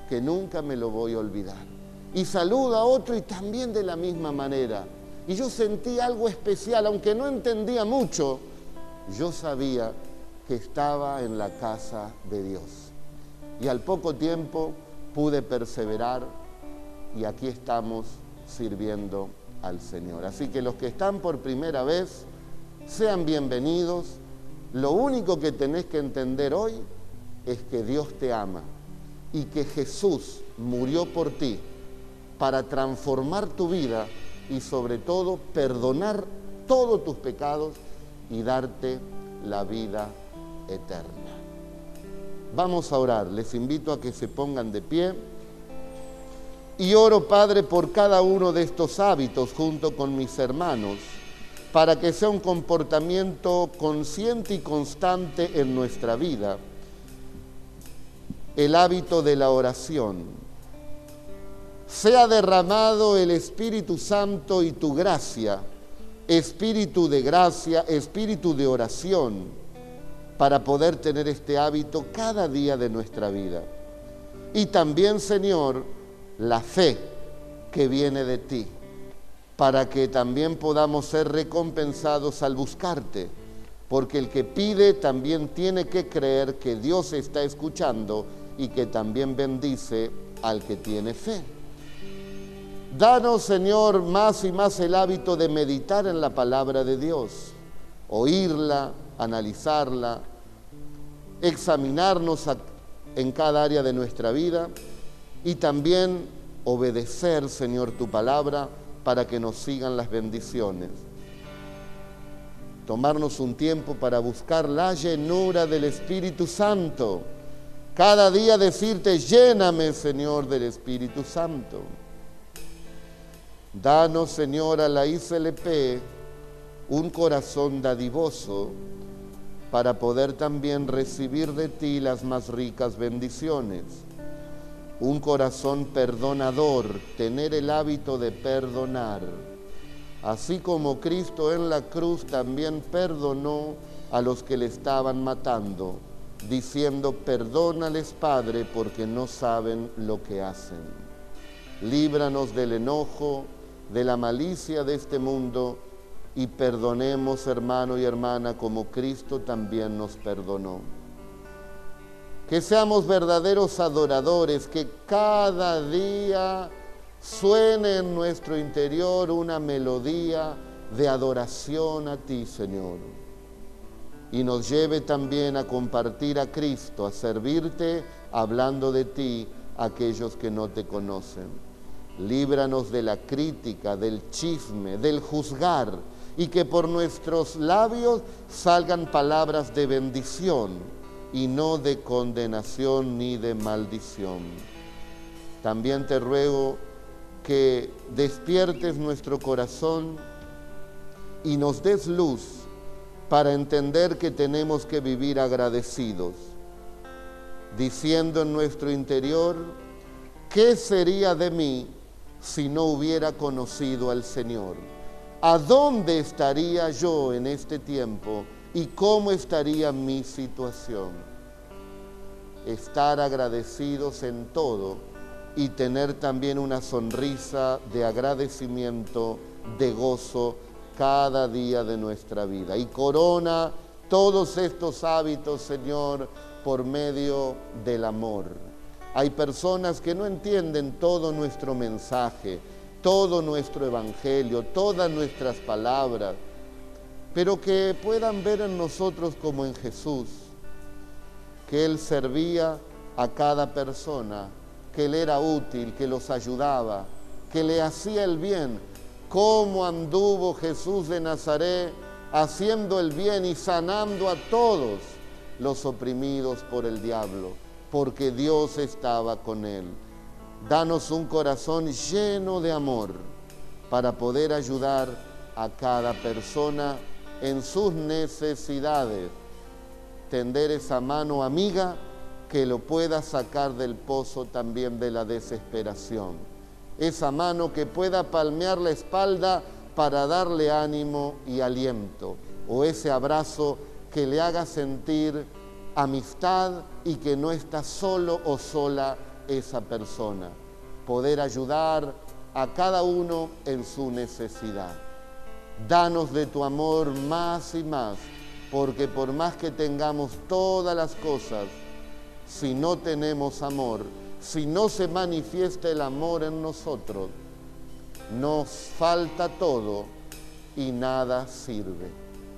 que nunca me lo voy a olvidar. Y saluda a otro y también de la misma manera. Y yo sentí algo especial, aunque no entendía mucho, yo sabía que estaba en la casa de Dios. Y al poco tiempo pude perseverar y aquí estamos sirviendo al Señor. Así que los que están por primera vez, sean bienvenidos. Lo único que tenés que entender hoy es que Dios te ama y que Jesús murió por ti para transformar tu vida y sobre todo perdonar todos tus pecados y darte la vida eterna. Vamos a orar, les invito a que se pongan de pie y oro, Padre, por cada uno de estos hábitos junto con mis hermanos, para que sea un comportamiento consciente y constante en nuestra vida el hábito de la oración. Sea derramado el Espíritu Santo y tu gracia, espíritu de gracia, espíritu de oración, para poder tener este hábito cada día de nuestra vida. Y también, Señor, la fe que viene de ti, para que también podamos ser recompensados al buscarte, porque el que pide también tiene que creer que Dios está escuchando y que también bendice al que tiene fe. Danos, Señor, más y más el hábito de meditar en la palabra de Dios, oírla, analizarla, examinarnos en cada área de nuestra vida y también obedecer, Señor, tu palabra para que nos sigan las bendiciones. Tomarnos un tiempo para buscar la llenura del Espíritu Santo. Cada día decirte, lléname, Señor, del Espíritu Santo. Danos, Señor, a la ICLP un corazón dadivoso para poder también recibir de ti las más ricas bendiciones. Un corazón perdonador, tener el hábito de perdonar. Así como Cristo en la cruz también perdonó a los que le estaban matando, diciendo, perdónales Padre porque no saben lo que hacen. Líbranos del enojo, de la malicia de este mundo y perdonemos hermano y hermana como Cristo también nos perdonó. Que seamos verdaderos adoradores, que cada día suene en nuestro interior una melodía de adoración a ti, Señor. Y nos lleve también a compartir a Cristo, a servirte hablando de ti a aquellos que no te conocen. Líbranos de la crítica, del chisme, del juzgar y que por nuestros labios salgan palabras de bendición y no de condenación ni de maldición. También te ruego que despiertes nuestro corazón y nos des luz para entender que tenemos que vivir agradecidos, diciendo en nuestro interior, ¿qué sería de mí si no hubiera conocido al Señor? ¿A dónde estaría yo en este tiempo y cómo estaría mi situación? Estar agradecidos en todo y tener también una sonrisa de agradecimiento, de gozo cada día de nuestra vida. Y corona todos estos hábitos, Señor, por medio del amor hay personas que no entienden todo nuestro mensaje, todo nuestro evangelio, todas nuestras palabras, pero que puedan ver en nosotros como en Jesús, que Él servía a cada persona, que Él era útil, que los ayudaba, que le hacía el bien. Cómo anduvo Jesús de Nazaret haciendo el bien y sanando a todos los oprimidos por el diablo porque Dios estaba con él. Danos un corazón lleno de amor para poder ayudar a cada persona en sus necesidades. Tender esa mano amiga que lo pueda sacar del pozo también de la desesperación. Esa mano que pueda palmear la espalda para darle ánimo y aliento. O ese abrazo que le haga sentir amistad y que no está solo o sola esa persona. Poder ayudar a cada uno en su necesidad. Danos de tu amor más y más, porque por más que tengamos todas las cosas, si no tenemos amor, si no se manifiesta el amor en nosotros, nos falta todo y nada sirve.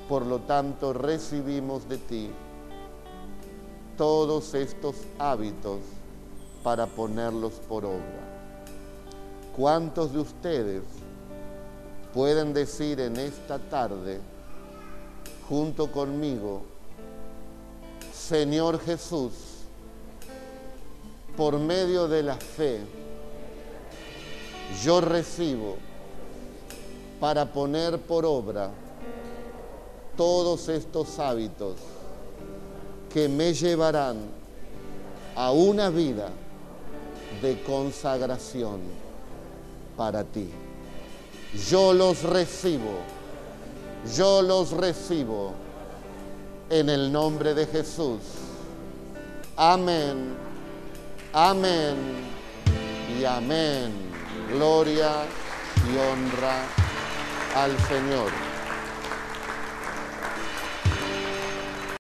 Por lo tanto, recibimos de ti todos estos hábitos para ponerlos por obra. ¿Cuántos de ustedes pueden decir en esta tarde, junto conmigo, Señor Jesús, por medio de la fe, yo recibo para poner por obra todos estos hábitos que me llevarán a una vida de consagración para ti. Yo los recibo, yo los recibo en el nombre de Jesús. Amén, amén y amén. Gloria y honra al Señor.